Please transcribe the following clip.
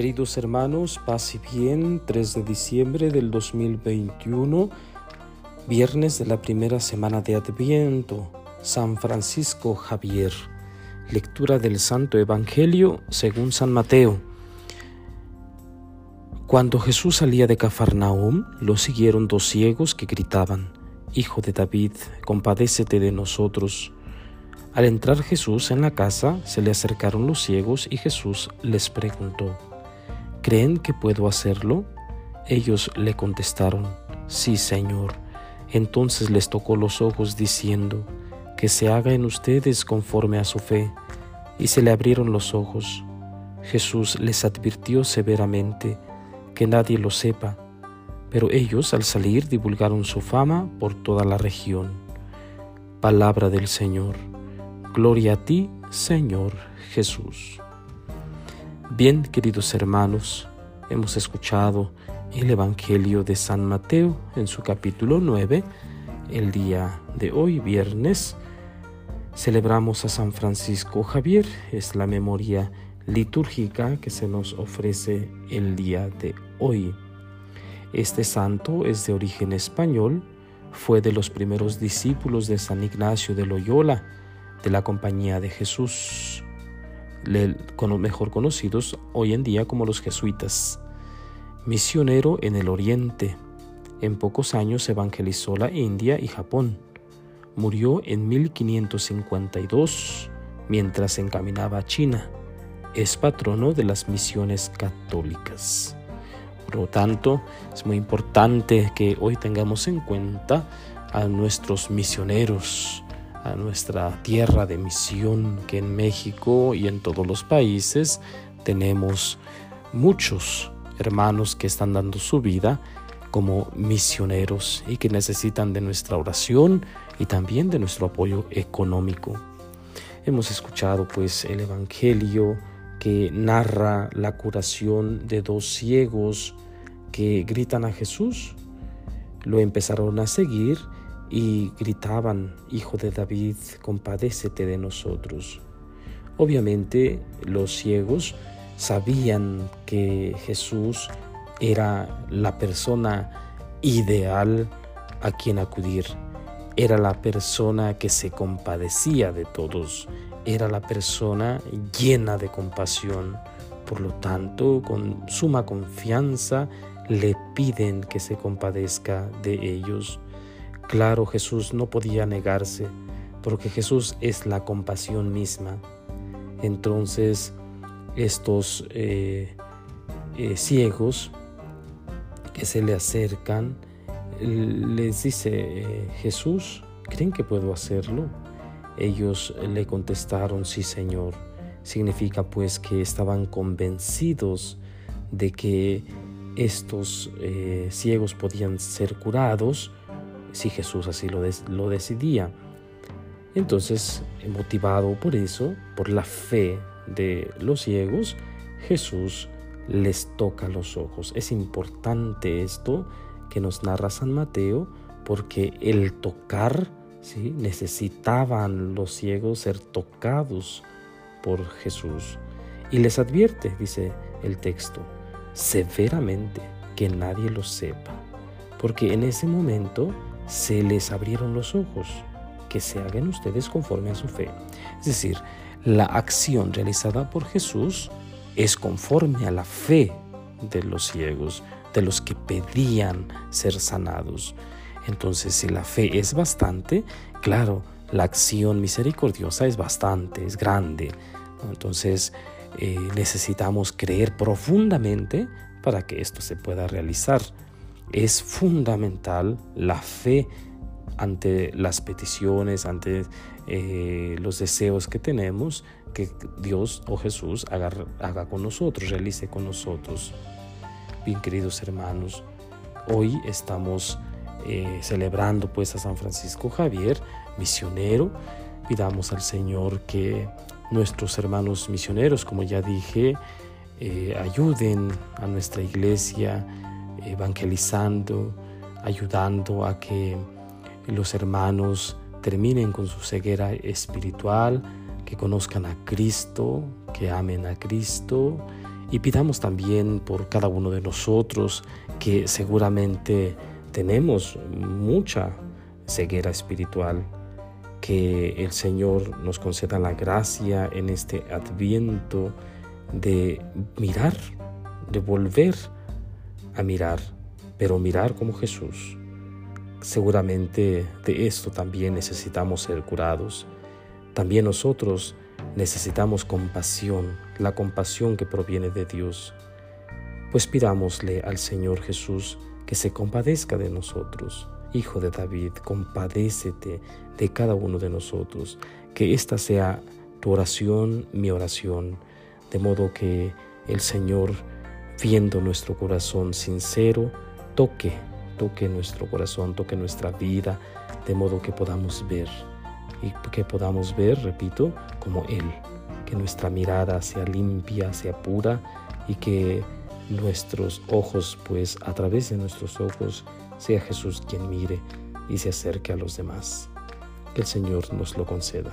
Queridos hermanos, paz y bien, 3 de diciembre del 2021, viernes de la primera semana de Adviento, San Francisco Javier. Lectura del Santo Evangelio según San Mateo. Cuando Jesús salía de Cafarnaum, lo siguieron dos ciegos que gritaban, Hijo de David, compadécete de nosotros. Al entrar Jesús en la casa, se le acercaron los ciegos y Jesús les preguntó, ¿Creen que puedo hacerlo? Ellos le contestaron, Sí, Señor. Entonces les tocó los ojos diciendo, Que se haga en ustedes conforme a su fe. Y se le abrieron los ojos. Jesús les advirtió severamente, que nadie lo sepa, pero ellos al salir divulgaron su fama por toda la región. Palabra del Señor. Gloria a ti, Señor Jesús. Bien, queridos hermanos, hemos escuchado el Evangelio de San Mateo en su capítulo 9. El día de hoy, viernes, celebramos a San Francisco Javier. Es la memoria litúrgica que se nos ofrece el día de hoy. Este santo es de origen español, fue de los primeros discípulos de San Ignacio de Loyola, de la Compañía de Jesús mejor conocidos hoy en día como los jesuitas. Misionero en el Oriente. En pocos años evangelizó la India y Japón. Murió en 1552 mientras encaminaba a China. Es patrono de las misiones católicas. Por lo tanto, es muy importante que hoy tengamos en cuenta a nuestros misioneros, a nuestra tierra de misión que en México y en todos los países tenemos muchos hermanos que están dando su vida como misioneros y que necesitan de nuestra oración y también de nuestro apoyo económico. Hemos escuchado pues el Evangelio que narra la curación de dos ciegos que gritan a Jesús. Lo empezaron a seguir y gritaban, Hijo de David, compadécete de nosotros. Obviamente los ciegos sabían que Jesús era la persona ideal a quien acudir, era la persona que se compadecía de todos, era la persona llena de compasión. Por lo tanto, con suma confianza le piden que se compadezca de ellos. Claro, Jesús no podía negarse, porque Jesús es la compasión misma. Entonces, estos eh, eh, ciegos que se le acercan, les dice, eh, Jesús, ¿creen que puedo hacerlo? Ellos le contestaron, sí, Señor. Significa pues que estaban convencidos de que estos ciegos podían ser curados si Jesús así lo, decidía. Entonces, motivado por eso, por la fe de los ciegos, Jesús les toca los ojos. Es importante esto que nos narra San Mateo porque el tocar, ¿sí? necesitaban los ciegos ser tocados por Jesús. Y les advierte, dice el texto, severamente que nadie lo sepa. Porque en ese momento se les abrieron los ojos, que se hagan ustedes conforme a su fe. Es decir, la acción realizada por Jesús es conforme a la fe de los ciegos, de los que pedían ser sanados. Entonces, si la fe es bastante, claro, la acción misericordiosa es bastante, es grande. Entonces, eh, necesitamos creer profundamente para que esto se pueda realizar es fundamental la fe ante las peticiones, ante eh, los deseos que tenemos, que Dios o Jesús haga, haga con nosotros, realice con nosotros. Bien, queridos hermanos, hoy estamos eh, celebrando pues a San Francisco Javier, misionero. Pidamos al Señor que nuestros hermanos misioneros, como ya dije, eh, ayuden a nuestra iglesia evangelizando, ayudando a que los hermanos terminen con su ceguera espiritual, que conozcan a Cristo, que amen a Cristo. Y pidamos también por cada uno de nosotros que seguramente tenemos mucha ceguera espiritual, que el Señor nos conceda la gracia en este adviento de mirar, de volver a mirar, pero mirar como Jesús. Seguramente de esto también necesitamos ser curados. También nosotros necesitamos compasión, la compasión que proviene de Dios. Pues pidámosle al Señor Jesús que se compadezca de nosotros. Hijo de David, compadécete de cada uno de nosotros. Que esta sea tu oración, mi oración, de modo que el Señor, viendo nuestro corazón sincero, toque, toque nuestro corazón, toque nuestra vida, de modo que podamos ver y que podamos ver, repito, como Él, que nuestra mirada sea limpia, sea pura y que nuestros ojos, pues a través de nuestros ojos, sea Jesús quien mire y se acerque a los demás. Que el Señor nos lo conceda.